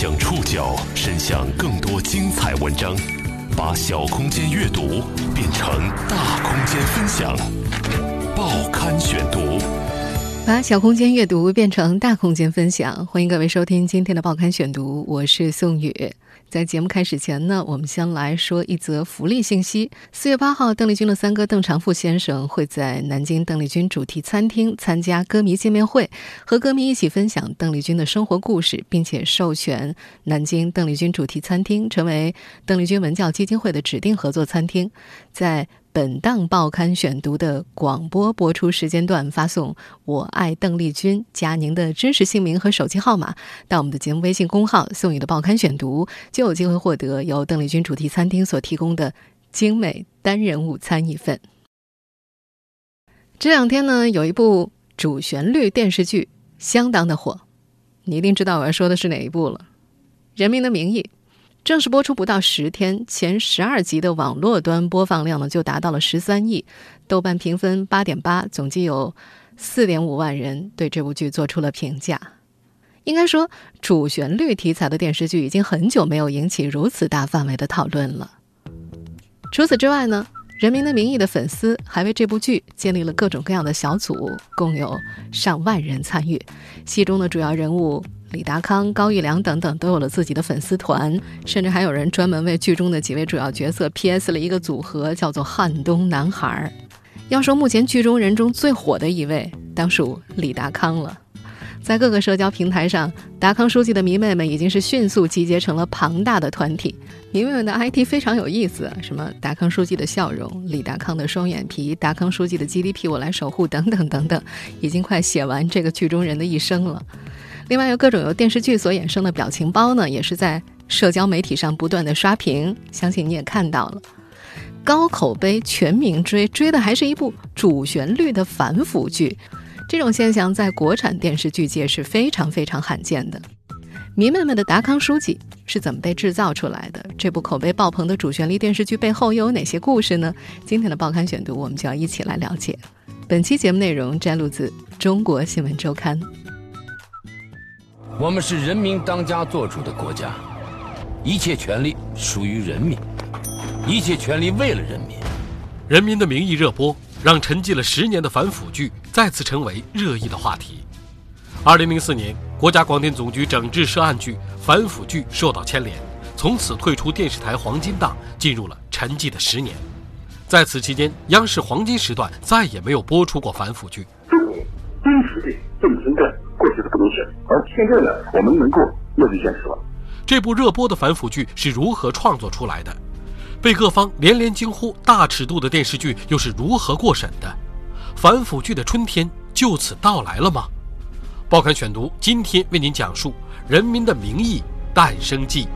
将触角伸向更多精彩文章，把小空间阅读变成大空间分享。报刊选读，把小空间阅读变成大空间分享。欢迎各位收听今天的报刊选读，我是宋宇。在节目开始前呢，我们先来说一则福利信息。四月八号，邓丽君的三哥邓长富先生会在南京邓丽君主题餐厅参加歌迷见面会，和歌迷一起分享邓丽君的生活故事，并且授权南京邓丽君主题餐厅成为邓丽君文教基金会的指定合作餐厅。在本档报刊选读的广播播出时间段，发送“我爱邓丽君”加您的真实姓名和手机号码到我们的节目微信公号“宋宇的报刊选读”，就有机会获得由邓丽君主题餐厅所提供的精美单人午餐一份。这两天呢，有一部主旋律电视剧相当的火，你一定知道我要说的是哪一部了，《人民的名义》。正式播出不到十天，前十二集的网络端播放量呢就达到了十三亿，豆瓣评分八点八，总计有四点五万人对这部剧做出了评价。应该说，主旋律题材的电视剧已经很久没有引起如此大范围的讨论了。除此之外呢，《人民的名义》的粉丝还为这部剧建立了各种各样的小组，共有上万人参与，戏中的主要人物。李达康、高育良等等都有了自己的粉丝团，甚至还有人专门为剧中的几位主要角色 P.S. 了一个组合，叫做“汉东男孩”。要说目前剧中人中最火的一位，当属李达康了。在各个社交平台上，达康书记的迷妹们已经是迅速集结成了庞大的团体。迷妹们的 IT 非常有意思，什么达康书记的笑容、李达康的双眼皮、达康书记的 GDP 我来守护等等等等，已经快写完这个剧中人的一生了。另外，由各种由电视剧所衍生的表情包呢，也是在社交媒体上不断的刷屏。相信你也看到了，高口碑、全民追，追的还是一部主旋律的反腐剧。这种现象在国产电视剧界是非常非常罕见的。迷妹们的达康书记是怎么被制造出来的？这部口碑爆棚的主旋律电视剧背后又有哪些故事呢？今天的报刊选读，我们就要一起来了解。本期节目内容摘录自《中国新闻周刊》。我们是人民当家作主的国家，一切权利属于人民，一切权利为了人民。《人民的名义》热播，让沉寂了十年的反腐剧再次成为热议的话题。二零零四年，国家广电总局整治涉案剧、反腐剧受到牵连，从此退出电视台黄金档，进入了沉寂的十年。在此期间，央视黄金时段再也没有播出过反腐剧。中国真实的政治干。而现在呢，我们能够面对现实了。这部热播的反腐剧是如何创作出来的？被各方连连惊呼大尺度的电视剧又是如何过审的？反腐剧的春天就此到来了吗？报刊选读今天为您讲述《人民的名义》诞生记。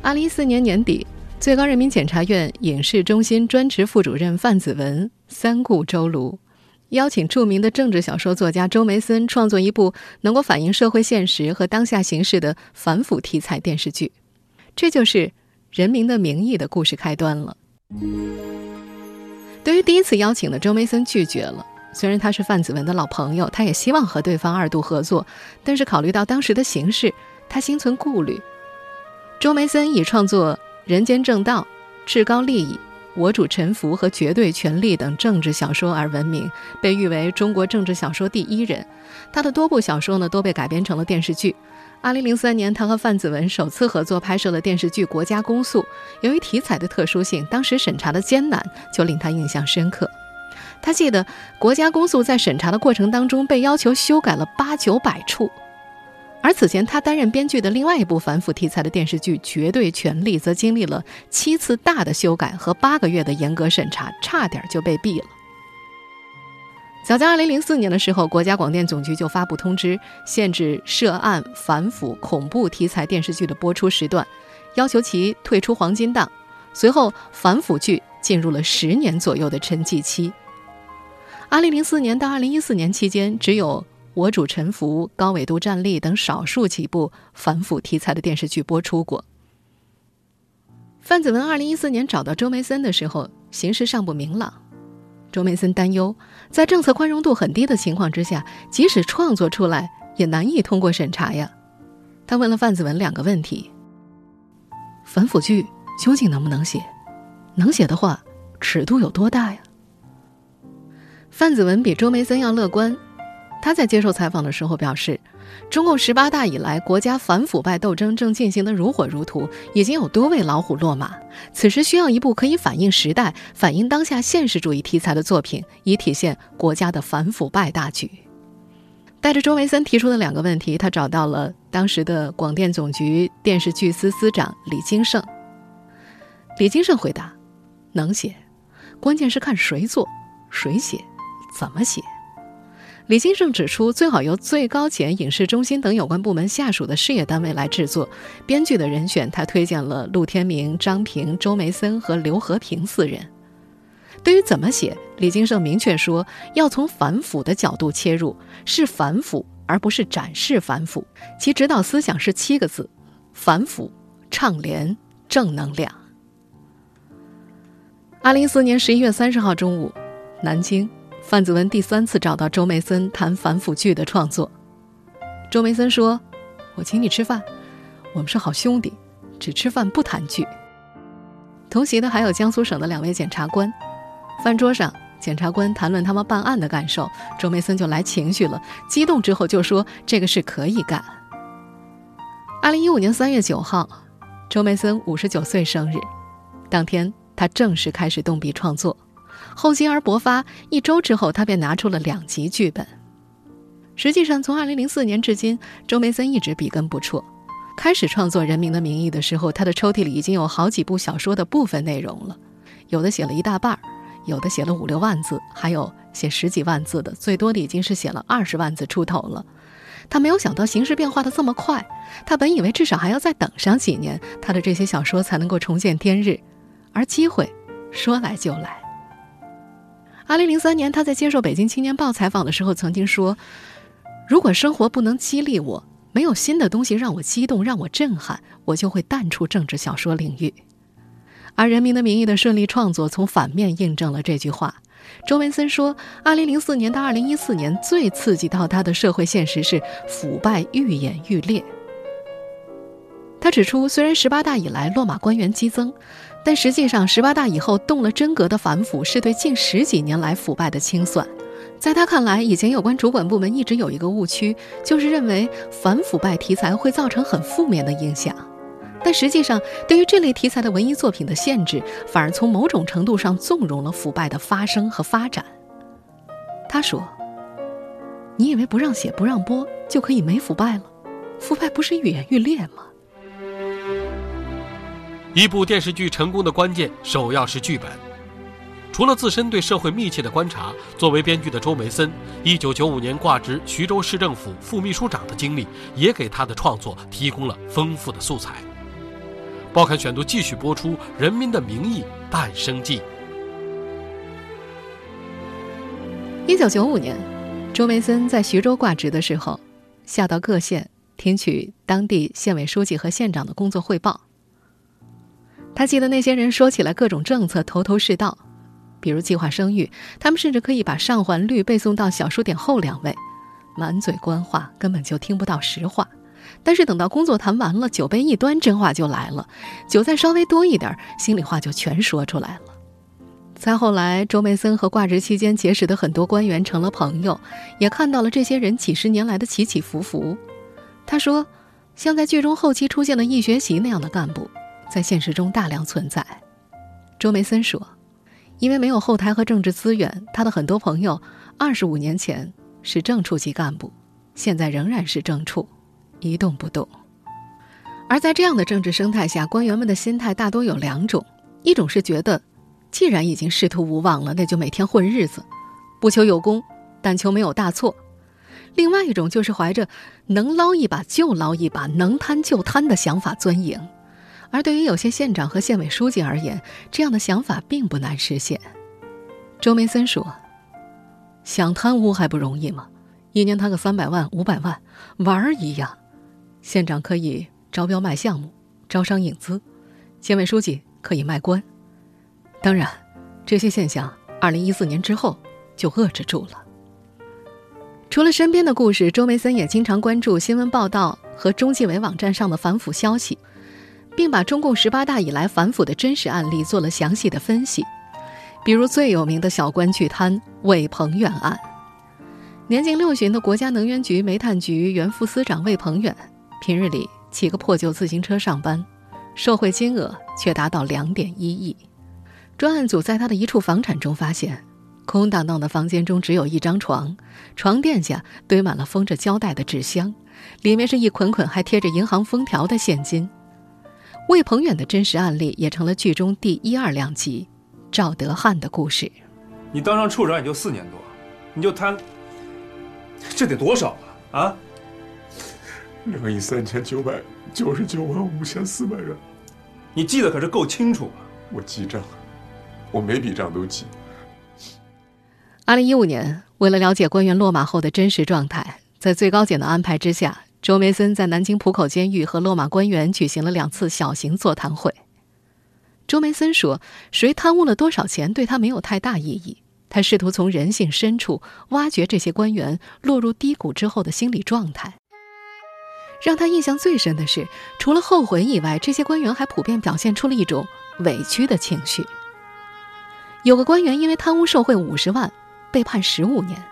二零一四年年底。最高人民检察院影视中心专职副主任范子文三顾周庐，邀请著名的政治小说作家周梅森创作一部能够反映社会现实和当下形势的反腐题材电视剧。这就是《人民的名义》的故事开端了。对于第一次邀请的周梅森拒绝了，虽然他是范子文的老朋友，他也希望和对方二度合作，但是考虑到当时的形势，他心存顾虑。周梅森以创作。人间正道、至高利益、我主沉浮和绝对权力等政治小说而闻名，被誉为中国政治小说第一人。他的多部小说呢都被改编成了电视剧。二零零三年，他和范子文首次合作拍摄了电视剧《国家公诉》。由于题材的特殊性，当时审查的艰难，就令他印象深刻。他记得《国家公诉》在审查的过程当中被要求修改了八九百处。而此前他担任编剧的另外一部反腐题材的电视剧《绝对权力》，则经历了七次大的修改和八个月的严格审查，差点就被毙了。早在2004年的时候，国家广电总局就发布通知，限制涉案反腐恐怖题材电视剧的播出时段，要求其退出黄金档。随后，反腐剧进入了十年左右的沉寂期。2004年到2014年期间，只有。我主沉浮、高纬度战力等少数几部反腐题材的电视剧播出过。范子文二零一四年找到周梅森的时候，形势尚不明朗。周梅森担忧，在政策宽容度很低的情况之下，即使创作出来，也难以通过审查呀。他问了范子文两个问题：反腐剧究竟能不能写？能写的话，尺度有多大呀？范子文比周梅森要乐观。他在接受采访的时候表示，中共十八大以来，国家反腐败斗争正进行得如火如荼，已经有多位老虎落马。此时需要一部可以反映时代、反映当下现实主义题材的作品，以体现国家的反腐败大局。带着周维森提出的两个问题，他找到了当时的广电总局电视剧司司长李金盛。李金盛回答：“能写，关键是看谁做、谁写、怎么写。”李金盛指出，最好由最高检、影视中心等有关部门下属的事业单位来制作。编剧的人选，他推荐了陆天明、张平、周梅森和刘和平四人。对于怎么写，李金盛明确说，要从反腐的角度切入，是反腐而不是展示反腐。其指导思想是七个字：反腐、倡廉、正能量。二零一四年十一月三十号中午，南京。范子文第三次找到周梅森谈反腐剧的创作。周梅森说：“我请你吃饭，我们是好兄弟，只吃饭不谈剧。”同席的还有江苏省的两位检察官。饭桌上，检察官谈论他们办案的感受，周梅森就来情绪了，激动之后就说：“这个事可以干。”二零一五年三月九号，周梅森五十九岁生日，当天他正式开始动笔创作。厚积而薄发，一周之后，他便拿出了两集剧本。实际上，从2004年至今，周梅森一直笔耕不辍。开始创作《人民的名义》的时候，他的抽屉里已经有好几部小说的部分内容了，有的写了一大半，有的写了五六万字，还有写十几万字的，最多的已经是写了二十万字出头了。他没有想到形势变化的这么快，他本以为至少还要再等上几年，他的这些小说才能够重见天日，而机会说来就来。二零零三年，他在接受《北京青年报》采访的时候，曾经说：“如果生活不能激励我，没有新的东西让我激动、让我震撼，我就会淡出政治小说领域。”而《人民的名义》的顺利创作，从反面印证了这句话。周文森说：“二零零四年到二零一四年，最刺激到他的社会现实是腐败愈演愈烈。”他指出，虽然十八大以来落马官员激增。但实际上，十八大以后动了真格的反腐，是对近十几年来腐败的清算。在他看来，以前有关主管部门一直有一个误区，就是认为反腐败题材会造成很负面的影响。但实际上，对于这类题材的文艺作品的限制，反而从某种程度上纵容了腐败的发生和发展。他说：“你以为不让写、不让播就可以没腐败了？腐败不是愈演愈烈吗？”一部电视剧成功的关键，首要是剧本。除了自身对社会密切的观察，作为编剧的周梅森，一九九五年挂职徐州市政府副秘书长的经历，也给他的创作提供了丰富的素材。报刊选读继续播出《人民的名义》诞生记。一九九五年，周梅森在徐州挂职的时候，下到各县听取当地县委书记和县长的工作汇报。他记得那些人说起来各种政策头头是道，比如计划生育，他们甚至可以把上环率背诵到小数点后两位，满嘴官话，根本就听不到实话。但是等到工作谈完了，酒杯一端，真话就来了，酒再稍微多一点，心里话就全说出来了。再后来，周梅森和挂职期间结识的很多官员成了朋友，也看到了这些人几十年来的起起伏伏。他说，像在剧中后期出现的易学习那样的干部。在现实中大量存在，周梅森说：“因为没有后台和政治资源，他的很多朋友二十五年前是正处级干部，现在仍然是正处，一动不动。而在这样的政治生态下，官员们的心态大多有两种：一种是觉得，既然已经仕途无望了，那就每天混日子，不求有功，但求没有大错；另外一种就是怀着能捞一把就捞一把，能贪就贪的想法钻营。”而对于有些县长和县委书记而言，这样的想法并不难实现。周梅森说：“想贪污还不容易吗？一年贪个三百万、五百万，玩儿一样。县长可以招标卖项目，招商引资；县委书记可以卖官。当然，这些现象二零一四年之后就遏制住了。除了身边的故事，周梅森也经常关注新闻报道和中纪委网站上的反腐消息，并把中共十八大以来反腐的真实案例做了详细的分析。比如最有名的小官巨贪魏鹏远案，年近六旬的国家能源局煤炭局原副司长魏鹏远，平日里骑个破旧自行车上班，受贿金额却达到两点一亿。专案组在他的一处房产中发现。空荡荡的房间中只有一张床，床垫下堆满了封着胶带的纸箱，里面是一捆捆还贴着银行封条的现金。魏鹏远的真实案例也成了剧中第一二两集赵德汉的故事。你当上处长也就四年多，你就贪，这得多少啊？啊？两亿三千九百九十九万五千四百元，你记得可是够清楚啊！我记账，我每笔账都记。二零一五年，为了了解官员落马后的真实状态，在最高检的安排之下，周梅森在南京浦口监狱和落马官员举行了两次小型座谈会。周梅森说：“谁贪污了多少钱，对他没有太大意义。他试图从人性深处挖掘这些官员落入低谷之后的心理状态。让他印象最深的是，除了后悔以外，这些官员还普遍表现出了一种委屈的情绪。有个官员因为贪污受贿五十万。”被判十五年，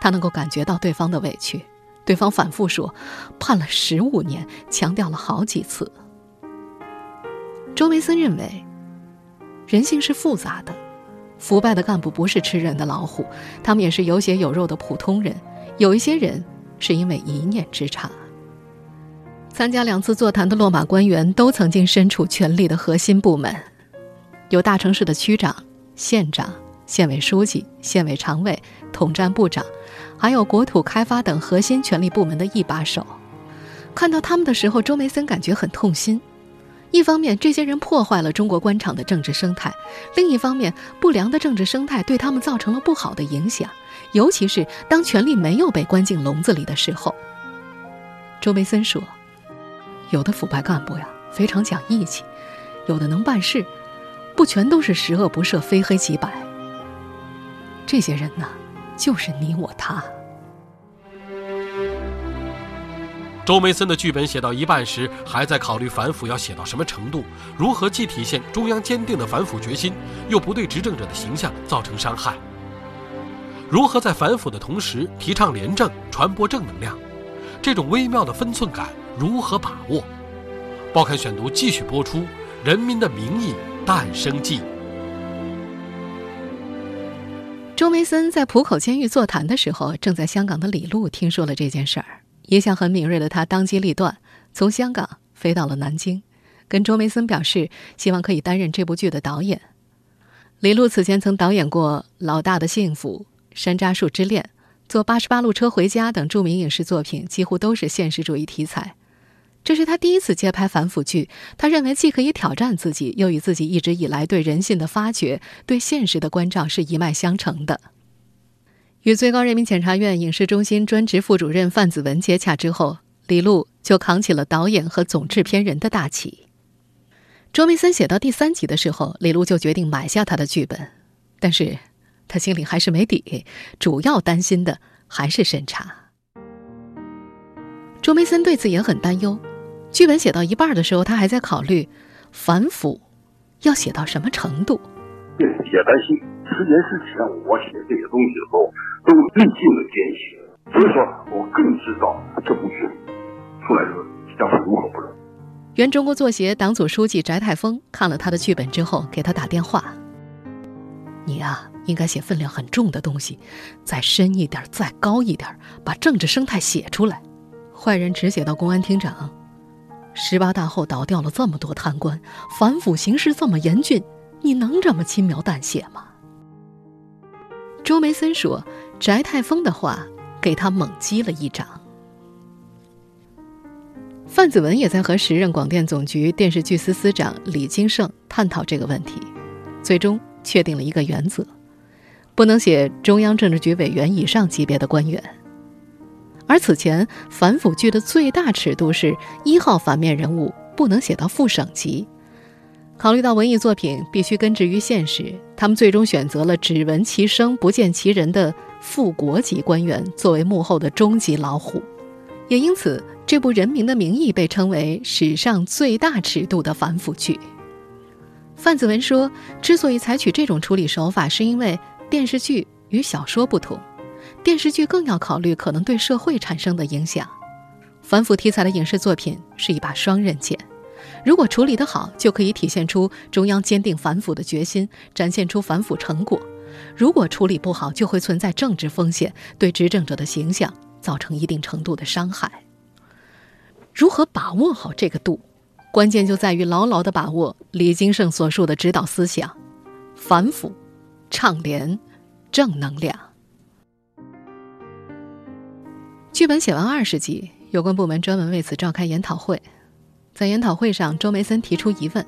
他能够感觉到对方的委屈。对方反复说，判了十五年，强调了好几次。周梅森认为，人性是复杂的，腐败的干部不是吃人的老虎，他们也是有血有肉的普通人。有一些人是因为一念之差。参加两次座谈的落马官员都曾经身处权力的核心部门，有大城市的区长、县长。县委书记、县委常委、统战部长，还有国土开发等核心权力部门的一把手，看到他们的时候，周梅森感觉很痛心。一方面，这些人破坏了中国官场的政治生态；另一方面，不良的政治生态对他们造成了不好的影响，尤其是当权力没有被关进笼子里的时候。周梅森说：“有的腐败干部呀，非常讲义气；有的能办事，不全都是十恶不赦、非黑即白。”这些人呢，就是你我他。周梅森的剧本写到一半时，还在考虑反腐要写到什么程度，如何既体现中央坚定的反腐决心，又不对执政者的形象造成伤害。如何在反腐的同时提倡廉政、传播正能量，这种微妙的分寸感如何把握？报刊选读继续播出，《人民的名义》诞生记。周梅森在浦口监狱座谈的时候，正在香港的李路听说了这件事儿。一向很敏锐的他当机立断，从香港飞到了南京，跟周梅森表示希望可以担任这部剧的导演。李路此前曾导演过《老大的幸福》《山楂树之恋》《坐八十八路车回家》等著名影视作品，几乎都是现实主义题材。这是他第一次接拍反腐剧，他认为既可以挑战自己，又与自己一直以来对人性的发掘、对现实的关照是一脉相承的。与最高人民检察院影视中心专职副主任范子文接洽之后，李路就扛起了导演和总制片人的大旗。周梅森写到第三集的时候，李路就决定买下他的剧本，但是他心里还是没底，主要担心的还是审查。周梅森对此也很担忧。剧本写到一半的时候，他还在考虑反腐要写到什么程度。比较担心，十年之前我写这些东西的时候，都历尽了艰辛，所以说我更知道这部剧出来的时候将会如何不容。原中国作协党组书记翟泰峰看了他的剧本之后，给他打电话：“你啊，应该写分量很重的东西，再深一点，再高一点，把政治生态写出来。坏人只写到公安厅长。”十八大后倒掉了这么多贪官，反腐形势这么严峻，你能这么轻描淡写吗？周梅森说：“翟泰峰的话给他猛击了一掌。”范子文也在和时任广电总局电视剧司司长李金盛探讨这个问题，最终确定了一个原则：不能写中央政治局委员以上级别的官员。而此前反腐剧的最大尺度是一号反面人物不能写到副省级。考虑到文艺作品必须根植于现实，他们最终选择了只闻其声不见其人的副国级官员作为幕后的终极老虎，也因此，这部《人民的名义》被称为史上最大尺度的反腐剧。范子文说：“之所以采取这种处理手法，是因为电视剧与小说不同，电视剧更要考虑可能对社会产生的影响。反腐题材的影视作品是一把双刃剑，如果处理得好，就可以体现出中央坚定反腐的决心，展现出反腐成果；如果处理不好，就会存在政治风险，对执政者的形象造成一定程度的伤害。如何把握好这个度？”关键就在于牢牢地把握李金胜所述的指导思想：反腐、倡廉、正能量。剧本写完二十集，有关部门专门为此召开研讨会。在研讨会上，周梅森提出疑问：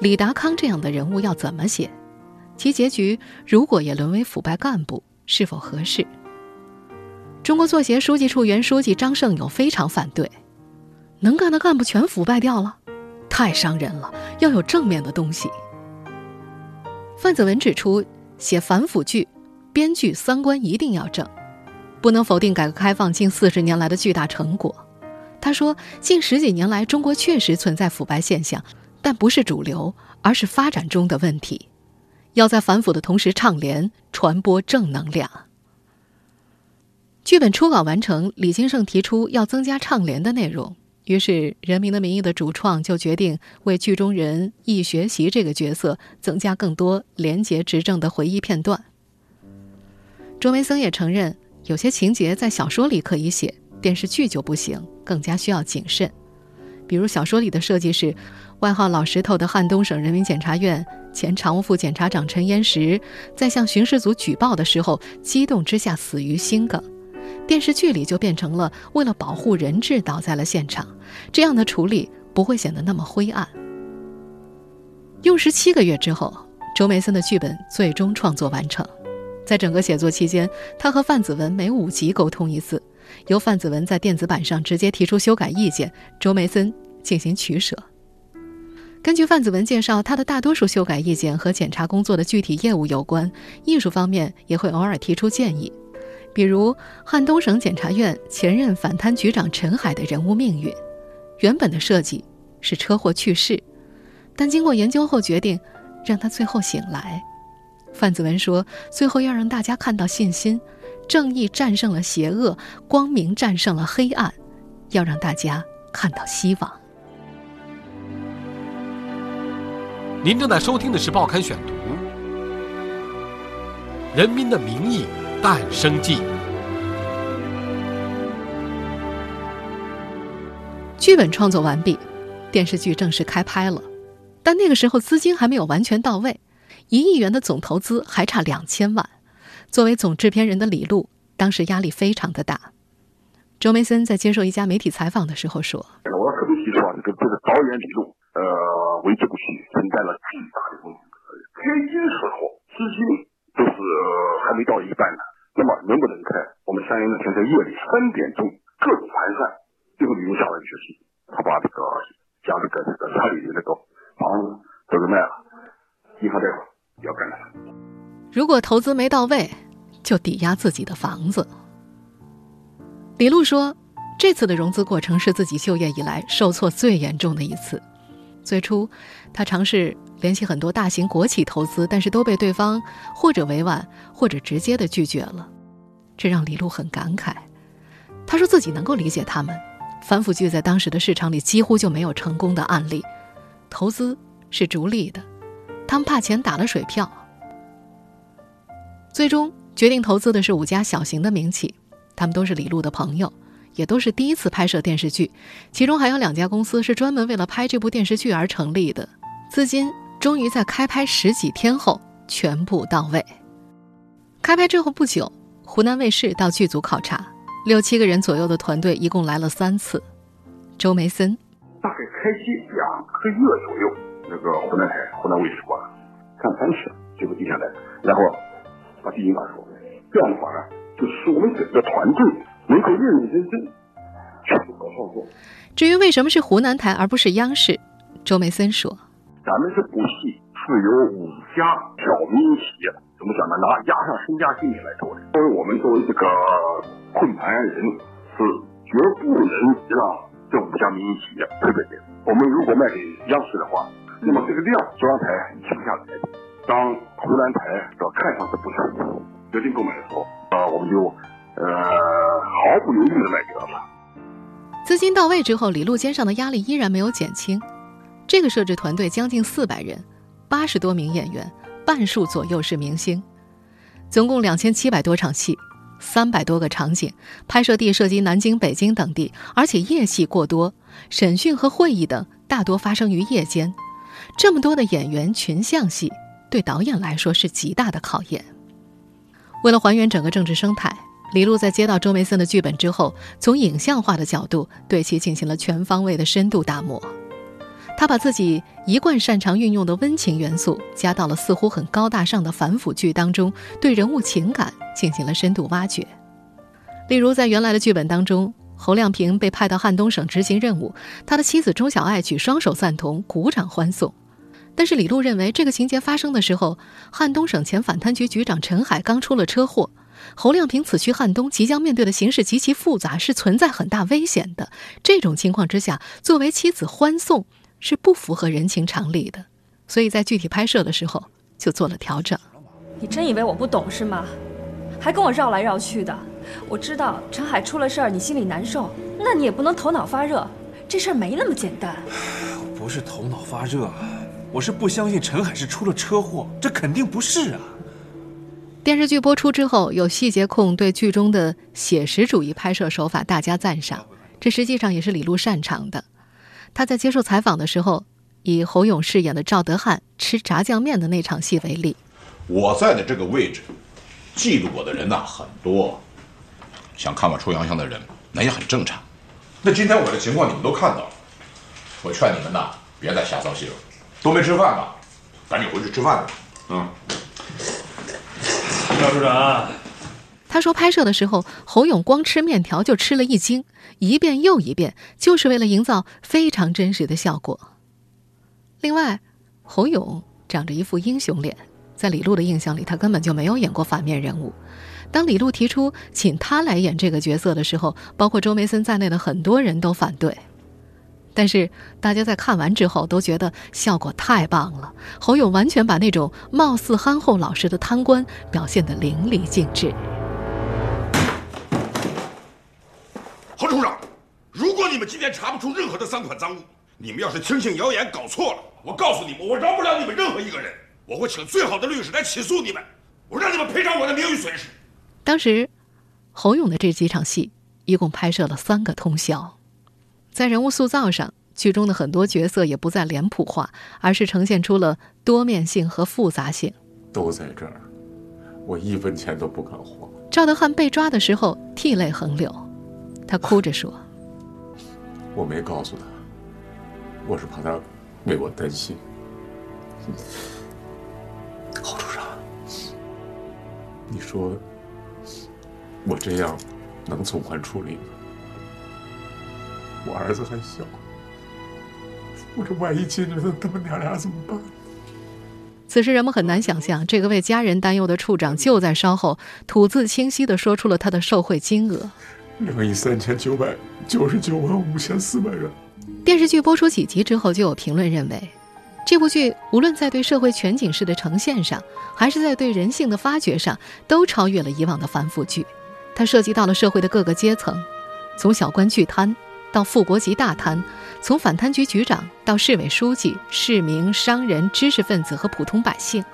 李达康这样的人物要怎么写？其结局如果也沦为腐败干部，是否合适？中国作协书记处原书记张胜友非常反对。能干的干部全腐败掉了，太伤人了。要有正面的东西。范子文指出，写反腐剧，编剧三观一定要正，不能否定改革开放近四十年来的巨大成果。他说，近十几年来，中国确实存在腐败现象，但不是主流，而是发展中的问题。要在反腐的同时倡廉，传播正能量。剧本初稿完成，李金胜提出要增加倡廉的内容。于是，《人民的名义》的主创就决定为剧中人易学习这个角色增加更多廉洁执政的回忆片段。卓梅森也承认，有些情节在小说里可以写，电视剧就不行，更加需要谨慎。比如小说里的设计是，外号“老石头”的汉东省人民检察院前常务副检察长陈延石，在向巡视组举报的时候，激动之下死于心梗。电视剧里就变成了为了保护人质倒在了现场，这样的处理不会显得那么灰暗。用时七个月之后，周梅森的剧本最终创作完成。在整个写作期间，他和范子文每五集沟通一次，由范子文在电子版上直接提出修改意见，周梅森进行取舍。根据范子文介绍，他的大多数修改意见和检查工作的具体业务有关，艺术方面也会偶尔提出建议。比如汉东省检察院前任反贪局长陈海的人物命运，原本的设计是车祸去世，但经过研究后决定让他最后醒来。范子文说：“最后要让大家看到信心，正义战胜了邪恶，光明战胜了黑暗，要让大家看到希望。”您正在收听的是《报刊选读》，《人民的名义》。诞生记。剧本创作完毕，电视剧正式开拍了，但那个时候资金还没有完全到位，一亿元的总投资还差两千万。作为总制片人的李路，当时压力非常的大。周梅森在接受一家媒体采访的时候说：“我要特别提出啊，这个这个导演李路，呃，为之不屈，承担了巨大的风险责任。开机时候资金。”都是还没到一半呢，那么能不能开？我们相应的选在夜里三点钟各种盘算，最后李路下了决心，他把这个家这个这个家里的那个房子都给卖了，银行贷款要干了。如果投资没到位，就抵押自己的房子。李路说，这次的融资过程是自己就业以来受挫最严重的一次。最初，他尝试。联系很多大型国企投资，但是都被对方或者委婉或者直接的拒绝了，这让李路很感慨。他说自己能够理解他们，反腐剧在当时的市场里几乎就没有成功的案例，投资是逐利的，他们怕钱打了水漂。最终决定投资的是五家小型的民企，他们都是李路的朋友，也都是第一次拍摄电视剧，其中还有两家公司是专门为了拍这部电视剧而成立的，资金。终于在开拍十几天后全部到位。开拍之后不久，湖南卫视到剧组考察，六七个人左右的团队一共来了三次。周梅森大概开机两个月左右，那个湖南台、湖南卫视过来看三次，最后定下来，然后把第一稿说，这样的话呢，就使我们整个团队能够认认真真去搞创作。至于为什么是湖南台而不是央视，周梅森说。咱们这部戏，是由五家小民营企业，怎么讲呢？拿压上身家性命来做的。作为我们作为这个困盘人，是绝不能让这五家民营企业赔本的。我们如果卖给央视的话，那么这个量中央台吃不下来。当湖南台要看上这部剧，决定购买的时候，啊，我们就呃毫不犹豫的买给了。资金到位之后，李路肩上的压力依然没有减轻。这个摄制团队将近四百人，八十多名演员，半数左右是明星，总共两千七百多场戏，三百多个场景，拍摄地涉及南京、北京等地，而且夜戏过多，审讯和会议等大多发生于夜间。这么多的演员群像戏，对导演来说是极大的考验。为了还原整个政治生态，李路在接到周梅森的剧本之后，从影像化的角度对其进行了全方位的深度打磨。他把自己一贯擅长运用的温情元素加到了似乎很高大上的反腐剧当中，对人物情感进行了深度挖掘。例如，在原来的剧本当中，侯亮平被派到汉东省执行任务，他的妻子周小爱举双手赞同，鼓掌欢送。但是李璐认为，这个情节发生的时候，汉东省前反贪局局长陈海刚出了车祸，侯亮平此去汉东，即将面对的形势极其复杂，是存在很大危险的。这种情况之下，作为妻子欢送。是不符合人情常理的，所以在具体拍摄的时候就做了调整。你真以为我不懂是吗？还跟我绕来绕去的。我知道陈海出了事儿，你心里难受，那你也不能头脑发热。这事儿没那么简单。我不是头脑发热，我是不相信陈海是出了车祸，这肯定不是啊。电视剧播出之后，有细节控对剧中的写实主义拍摄手法大加赞赏，这实际上也是李路擅长的。他在接受采访的时候，以侯勇饰演的赵德汉吃炸酱面的那场戏为例。我在的这个位置，记录我的人呐很多，想看我出洋相的人，那也很正常。那今天我的情况你们都看到了，我劝你们呐，别再瞎操心了。都没吃饭吧？赶紧回去吃饭去。嗯。赵处长。他说，拍摄的时候，侯勇光吃面条就吃了一惊，一遍又一遍，就是为了营造非常真实的效果。另外，侯勇长着一副英雄脸，在李璐的印象里，他根本就没有演过反面人物。当李璐提出请他来演这个角色的时候，包括周梅森在内的很多人都反对。但是大家在看完之后都觉得效果太棒了，侯勇完全把那种貌似憨厚老实的贪官表现得淋漓尽致。侯处长，如果你们今天查不出任何的赃款赃物，你们要是听信谣言搞错了，我告诉你们，我饶不了你们任何一个人。我会请最好的律师来起诉你们，我让你们赔偿我的名誉损失。当时，侯勇的这几场戏一共拍摄了三个通宵，在人物塑造上，剧中的很多角色也不再脸谱化，而是呈现出了多面性和复杂性。都在这儿，我一分钱都不敢花。赵德汉被抓的时候，涕泪横流。他哭着说：“我没告诉他，我是怕他为我担心。”侯处长，你说我这样能从宽处理吗？我儿子还小，我这万一进去了，他们娘俩怎么办？此时人们很难想象，这个为家人担忧的处长就在稍后吐字清晰地说出了他的受贿金额。两亿三千九百九十九万五千四百元。电视剧播出几集之后，就有评论认为，这部剧无论在对社会全景式的呈现上，还是在对人性的发掘上，都超越了以往的反腐剧。它涉及到了社会的各个阶层，从小官巨贪到副国级大贪，从反贪局局长到市委书记、市民、商人、知识分子和普通百姓。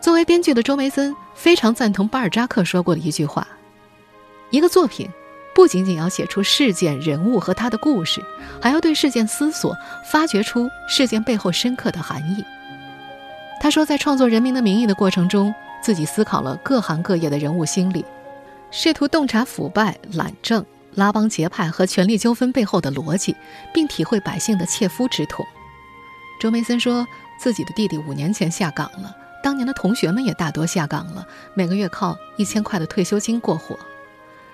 作为编剧的周梅森非常赞同巴尔扎克说过的一句话。一个作品，不仅仅要写出事件、人物和他的故事，还要对事件思索，发掘出事件背后深刻的含义。他说，在创作《人民的名义》的过程中，自己思考了各行各业的人物心理，试图洞察腐败、懒政、拉帮结派和权力纠纷背后的逻辑，并体会百姓的切肤之痛。周梅森说自己的弟弟五年前下岗了，当年的同学们也大多下岗了，每个月靠一千块的退休金过活。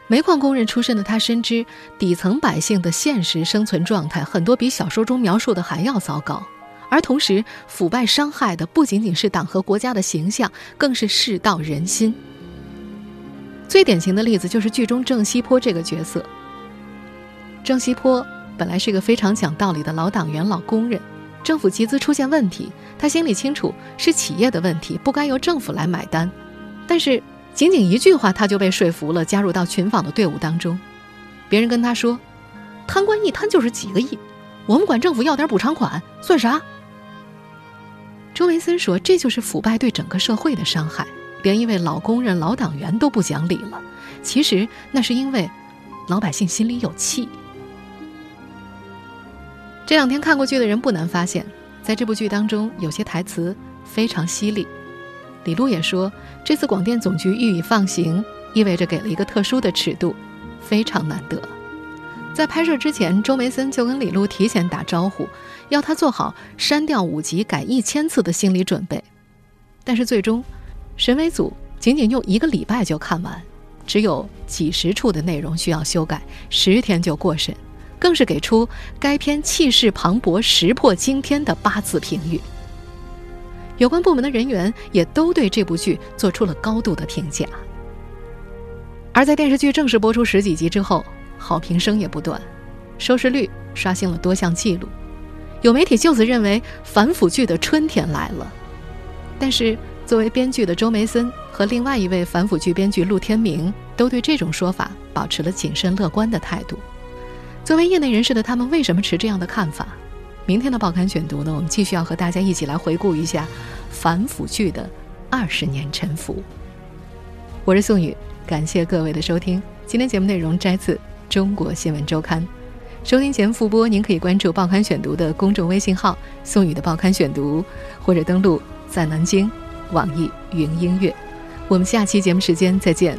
煤矿工人出身的他深知底层百姓的现实生存状态很多比小说中描述的还要糟糕，而同时腐败伤害的不仅仅是党和国家的形象，更是世道人心。最典型的例子就是剧中郑西坡这个角色。郑西坡本来是一个非常讲道理的老党员、老工人，政府集资出现问题，他心里清楚是企业的问题，不该由政府来买单，但是仅仅一句话他就被说服了，加入到群访的队伍当中。别人跟他说：“贪官一贪就是几个亿，我们管政府要点补偿款算啥？”周维森说：“这就是腐败对整个社会的伤害，连一位老工人、老党员都不讲理了。其实那是因为老百姓心里有气。”这两天看过剧的人不难发现，在这部剧当中有些台词非常犀利。李璐也说，这次广电总局予以放行，意味着给了一个特殊的尺度，非常难得。在拍摄之前，周梅森就跟李璐提前打招呼，要他做好删掉五集改一千次的心理准备。但是最终，审委组仅仅用一个礼拜就看完，只有几十处的内容需要修改，十天就过审，更是给出该片气势磅礴、石破惊天的八字评语。有关部门的人员也都对这部剧做出了高度的评价。而在电视剧正式播出十几集之后，好评声也不断，收视率刷新了多项纪录。有媒体就此认为反腐剧的春天来了。但是，作为编剧的周梅森和另外一位反腐剧编剧陆天明都对这种说法保持了谨慎乐观的态度。作为业内人士的他们，为什么持这样的看法？明天的报刊选读呢？我们继续要和大家一起来回顾一下反腐剧的二十年沉浮。我是宋宇，感谢各位的收听。今天节目内容摘自。中国新闻周刊，收听前复播，您可以关注《报刊选读》的公众微信号“宋宇的报刊选读”，或者登录在南京网易云音乐。我们下期节目时间再见。